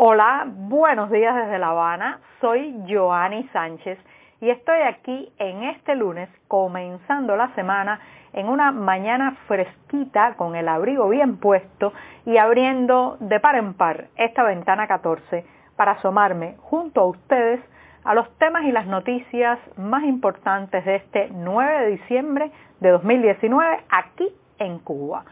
Hola, buenos días desde La Habana. Soy Joanny Sánchez y estoy aquí en este lunes comenzando la semana en una mañana fresquita con el abrigo bien puesto y abriendo de par en par esta ventana 14 para asomarme junto a ustedes a los temas y las noticias más importantes de este 9 de diciembre de 2019 aquí en Cuba.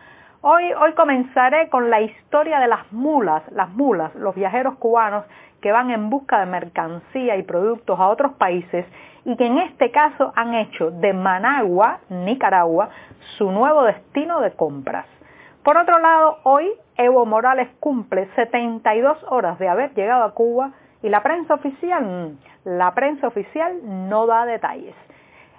Hoy, hoy comenzaré con la historia de las mulas, las mulas, los viajeros cubanos que van en busca de mercancía y productos a otros países y que en este caso han hecho de Managua, Nicaragua, su nuevo destino de compras. Por otro lado, hoy Evo Morales cumple 72 horas de haber llegado a Cuba y la prensa oficial, la prensa oficial no da detalles.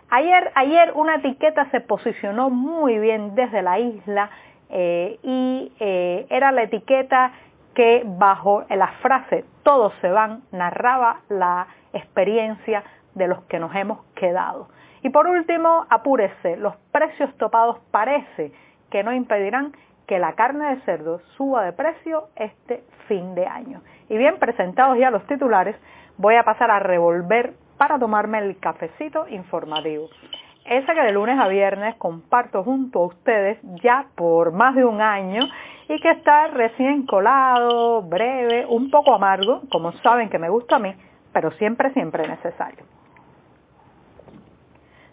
Ayer, ayer una etiqueta se posicionó muy bien desde la isla eh, y eh, era la etiqueta que bajo la frase todos se van narraba la experiencia de los que nos hemos quedado. Y por último, apúrese, los precios topados parece que no impedirán que la carne de cerdo suba de precio este fin de año. Y bien presentados ya los titulares, voy a pasar a revolver para tomarme el cafecito informativo. Ese que de lunes a viernes comparto junto a ustedes ya por más de un año y que está recién colado, breve, un poco amargo, como saben que me gusta a mí, pero siempre, siempre necesario.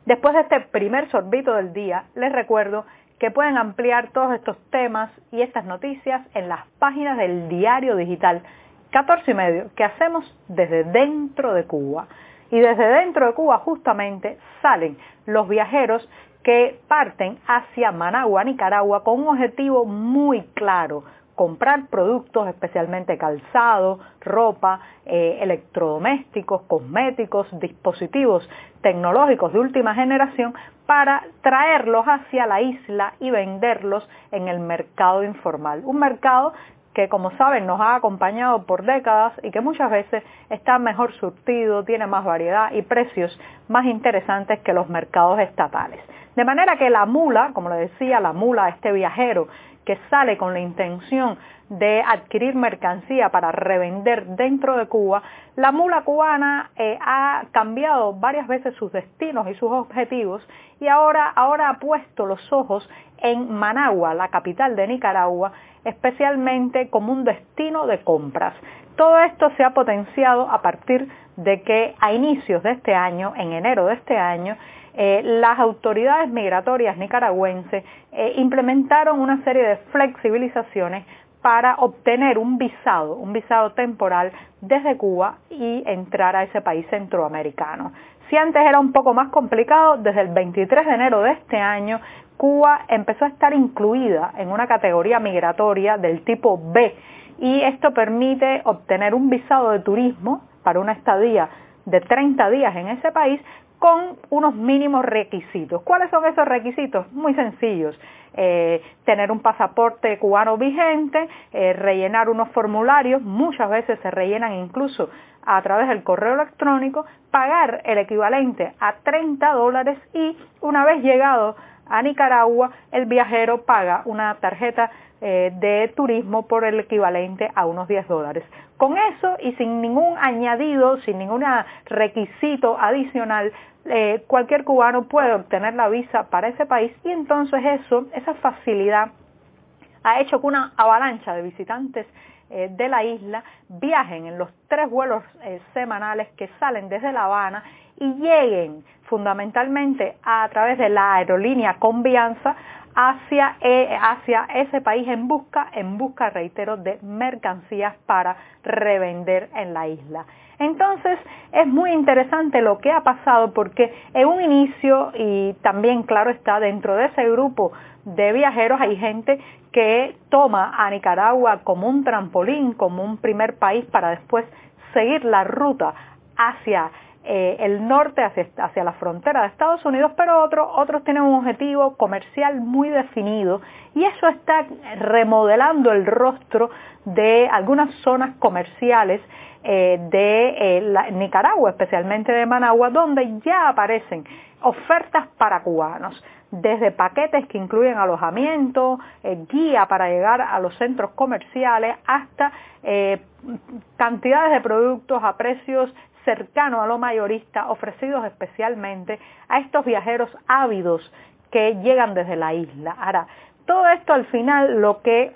Después de este primer sorbito del día, les recuerdo que pueden ampliar todos estos temas y estas noticias en las páginas del diario digital 14 y medio que hacemos desde dentro de Cuba. Y desde dentro de Cuba justamente salen los viajeros que parten hacia Managua, Nicaragua, con un objetivo muy claro, comprar productos, especialmente calzado, ropa, eh, electrodomésticos, cosméticos, dispositivos tecnológicos de última generación para traerlos hacia la isla y venderlos en el mercado informal. Un mercado que como saben nos ha acompañado por décadas y que muchas veces está mejor surtido, tiene más variedad y precios más interesantes que los mercados estatales. De manera que la mula, como le decía, la mula, este viajero que sale con la intención de adquirir mercancía para revender dentro de Cuba, la mula cubana eh, ha cambiado varias veces sus destinos y sus objetivos y ahora, ahora ha puesto los ojos en Managua, la capital de Nicaragua, especialmente como un destino de compras. Todo esto se ha potenciado a partir de que a inicios de este año, en enero de este año, eh, las autoridades migratorias nicaragüenses eh, implementaron una serie de flexibilizaciones para obtener un visado, un visado temporal desde Cuba y entrar a ese país centroamericano. Si antes era un poco más complicado, desde el 23 de enero de este año, Cuba empezó a estar incluida en una categoría migratoria del tipo B y esto permite obtener un visado de turismo para una estadía de 30 días en ese país con unos mínimos requisitos. ¿Cuáles son esos requisitos? Muy sencillos. Eh, tener un pasaporte cubano vigente, eh, rellenar unos formularios, muchas veces se rellenan incluso a través del correo electrónico, pagar el equivalente a 30 dólares y una vez llegado a Nicaragua, el viajero paga una tarjeta eh, de turismo por el equivalente a unos 10 dólares. Con eso y sin ningún añadido, sin ningún requisito adicional, eh, cualquier cubano puede obtener la visa para ese país y entonces eso, esa facilidad ha hecho que una avalancha de visitantes eh, de la isla viajen en los tres vuelos eh, semanales que salen desde La Habana y lleguen fundamentalmente a través de la aerolínea Convianza hacia, eh, hacia ese país en busca, en busca, reitero, de mercancías para revender en la isla. Entonces es muy interesante lo que ha pasado porque en un inicio y también claro está dentro de ese grupo de viajeros hay gente que toma a Nicaragua como un trampolín, como un primer país para después seguir la ruta hacia eh, el norte, hacia, hacia, la frontera de Estados Unidos, pero otros, otros tienen un objetivo comercial muy definido y eso está remodelando el rostro de algunas zonas comerciales eh, de eh, Nicaragua, especialmente de Managua, donde ya aparecen ofertas para cubanos desde paquetes que incluyen alojamiento, guía para llegar a los centros comerciales, hasta cantidades de productos a precios cercanos a lo mayorista, ofrecidos especialmente a estos viajeros ávidos que llegan desde la isla. Ahora, todo esto al final lo que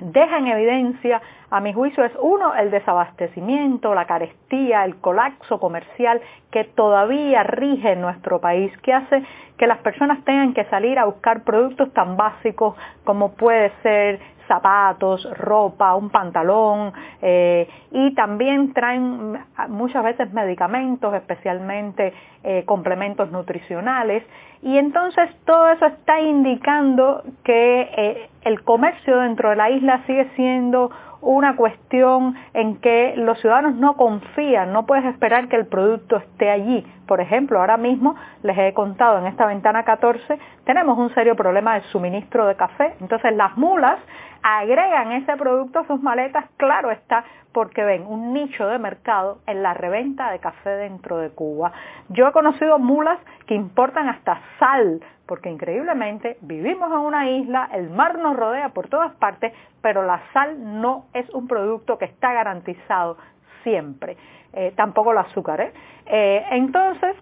deja en evidencia, a mi juicio, es uno, el desabastecimiento, la carestía, el colapso comercial que todavía rige en nuestro país, que hace que las personas tengan que salir a buscar productos tan básicos como puede ser zapatos, ropa, un pantalón eh, y también traen muchas veces medicamentos, especialmente eh, complementos nutricionales. Y entonces todo eso está indicando que eh, el comercio dentro de la isla sigue siendo una cuestión en que los ciudadanos no confían, no puedes esperar que el producto esté allí. Por ejemplo, ahora mismo les he contado en esta ventana 14, tenemos un serio problema de suministro de café. Entonces las mulas agregan ese producto a sus maletas, claro está, porque ven un nicho de mercado en la reventa de café dentro de Cuba. Yo he conocido mulas que importan hasta sal, porque increíblemente vivimos en una isla, el mar nos rodea por todas partes, pero la sal no es un producto que está garantizado siempre, eh, tampoco el azúcar. ¿eh? Eh, entonces,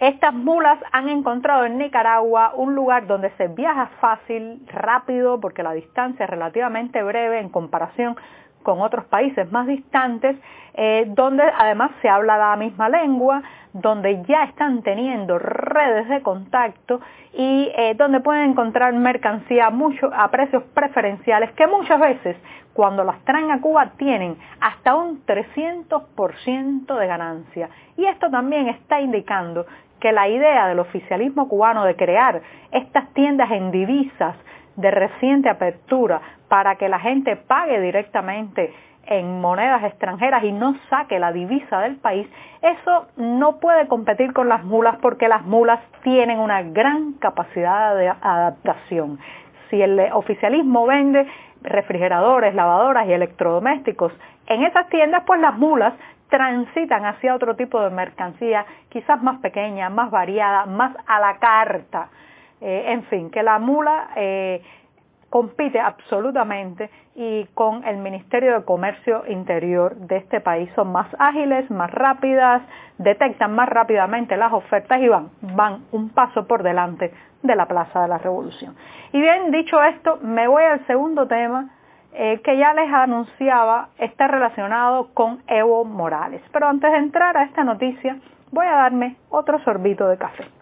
estas mulas han encontrado en Nicaragua un lugar donde se viaja fácil, rápido, porque la distancia es relativamente breve en comparación con otros países más distantes, eh, donde además se habla la misma lengua, donde ya están teniendo redes de contacto y eh, donde pueden encontrar mercancía mucho, a precios preferenciales que muchas veces cuando las traen a Cuba tienen hasta un 300% de ganancia. Y esto también está indicando que la idea del oficialismo cubano de crear estas tiendas en divisas de reciente apertura para que la gente pague directamente en monedas extranjeras y no saque la divisa del país, eso no puede competir con las mulas porque las mulas tienen una gran capacidad de adaptación. Si el oficialismo vende refrigeradores, lavadoras y electrodomésticos en esas tiendas, pues las mulas transitan hacia otro tipo de mercancía, quizás más pequeña, más variada, más a la carta. Eh, en fin, que la mula eh, compite absolutamente y con el Ministerio de Comercio Interior de este país son más ágiles, más rápidas, detectan más rápidamente las ofertas y van, van un paso por delante de la Plaza de la Revolución. Y bien, dicho esto, me voy al segundo tema eh, que ya les anunciaba, está relacionado con Evo Morales. Pero antes de entrar a esta noticia, voy a darme otro sorbito de café.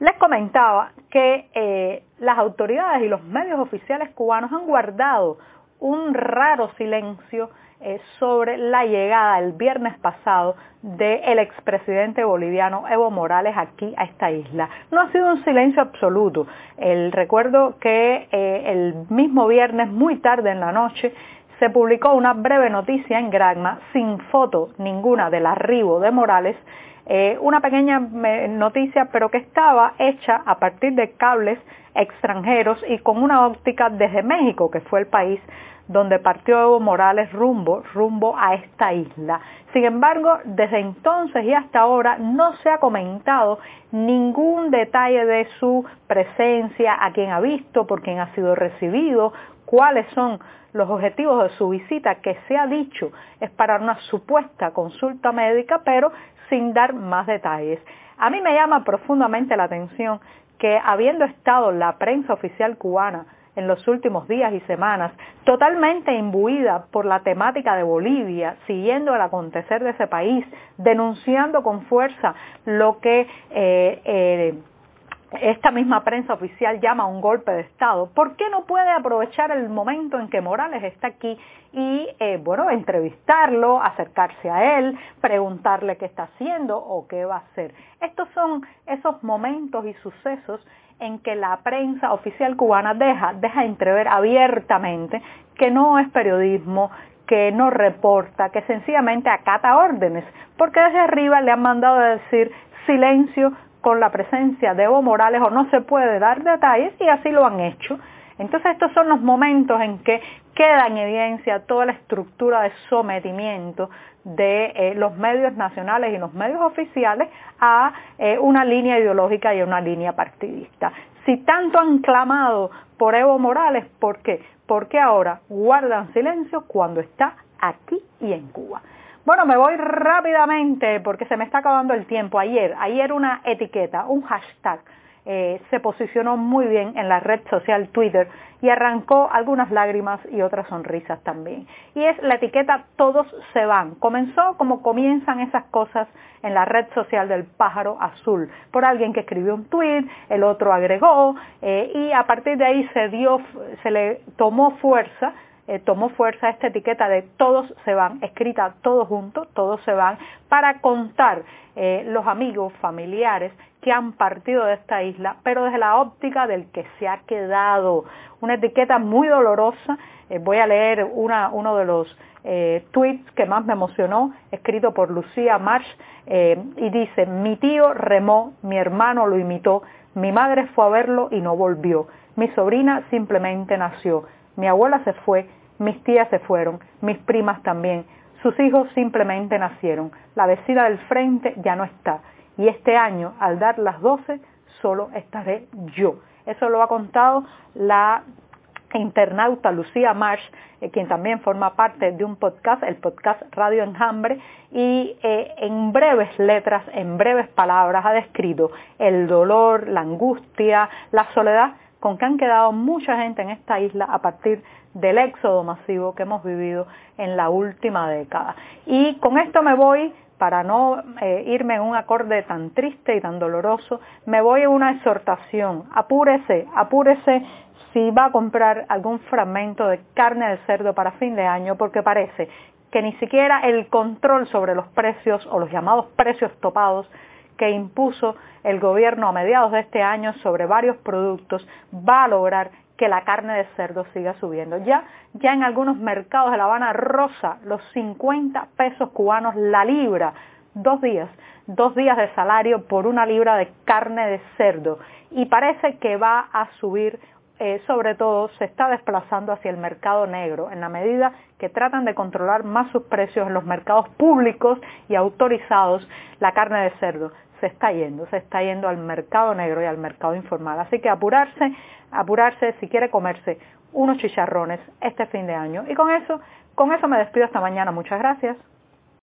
Les comentaba que eh, las autoridades y los medios oficiales cubanos han guardado un raro silencio eh, sobre la llegada el viernes pasado del expresidente boliviano Evo Morales aquí a esta isla. No ha sido un silencio absoluto. El recuerdo que eh, el mismo viernes, muy tarde en la noche, se publicó una breve noticia en Granma sin foto ninguna del arribo de Morales eh, una pequeña noticia, pero que estaba hecha a partir de cables extranjeros y con una óptica desde México, que fue el país donde partió Evo Morales rumbo, rumbo a esta isla. Sin embargo, desde entonces y hasta ahora no se ha comentado ningún detalle de su presencia, a quién ha visto, por quién ha sido recibido, cuáles son los objetivos de su visita, que se ha dicho es para una supuesta consulta médica, pero sin dar más detalles. A mí me llama profundamente la atención que habiendo estado la prensa oficial cubana en los últimos días y semanas, totalmente imbuida por la temática de Bolivia, siguiendo el acontecer de ese país, denunciando con fuerza lo que eh, eh, esta misma prensa oficial llama un golpe de Estado, ¿por qué no puede aprovechar el momento en que Morales está aquí y, eh, bueno, entrevistarlo, acercarse a él, preguntarle qué está haciendo o qué va a hacer? Estos son esos momentos y sucesos en que la prensa oficial cubana deja, deja entrever abiertamente que no es periodismo, que no reporta, que sencillamente acata órdenes, porque desde arriba le han mandado a decir silencio con la presencia de Evo Morales o no se puede dar detalles y así lo han hecho. Entonces estos son los momentos en que queda en evidencia toda la estructura de sometimiento de eh, los medios nacionales y los medios oficiales a eh, una línea ideológica y a una línea partidista. Si tanto han clamado por Evo Morales, ¿por qué? Porque ahora guardan silencio cuando está aquí y en Cuba. Bueno, me voy rápidamente porque se me está acabando el tiempo. Ayer, ayer una etiqueta, un hashtag, eh, se posicionó muy bien en la red social Twitter y arrancó algunas lágrimas y otras sonrisas también. Y es la etiqueta Todos se van. Comenzó como comienzan esas cosas en la red social del pájaro azul, por alguien que escribió un tweet, el otro agregó eh, y a partir de ahí se dio, se le tomó fuerza eh, tomó fuerza esta etiqueta de todos se van, escrita todos juntos, todos se van, para contar eh, los amigos, familiares que han partido de esta isla, pero desde la óptica del que se ha quedado. Una etiqueta muy dolorosa. Eh, voy a leer uno de los tweets que más me emocionó, escrito por Lucía Marsh, y dice, mi tío remó, mi hermano lo imitó, mi madre fue a verlo y no volvió, mi sobrina simplemente nació, mi abuela se fue, mis tías se fueron, mis primas también. Sus hijos simplemente nacieron. La vecina del frente ya no está. Y este año, al dar las 12, solo estaré yo. Eso lo ha contado la internauta Lucía Marsh, eh, quien también forma parte de un podcast, el podcast Radio Enjambre, y eh, en breves letras, en breves palabras ha descrito el dolor, la angustia, la soledad con que han quedado mucha gente en esta isla a partir del éxodo masivo que hemos vivido en la última década. Y con esto me voy, para no eh, irme en un acorde tan triste y tan doloroso, me voy a una exhortación. Apúrese, apúrese si va a comprar algún fragmento de carne de cerdo para fin de año, porque parece que ni siquiera el control sobre los precios o los llamados precios topados que impuso el gobierno a mediados de este año sobre varios productos va a lograr que la carne de cerdo siga subiendo. Ya, ya en algunos mercados de La Habana rosa los 50 pesos cubanos la libra, dos días, dos días de salario por una libra de carne de cerdo. Y parece que va a subir, eh, sobre todo se está desplazando hacia el mercado negro, en la medida que tratan de controlar más sus precios en los mercados públicos y autorizados la carne de cerdo se está yendo, se está yendo al mercado negro y al mercado informal. Así que apurarse, apurarse si quiere comerse unos chicharrones este fin de año. Y con eso, con eso me despido esta mañana. Muchas gracias.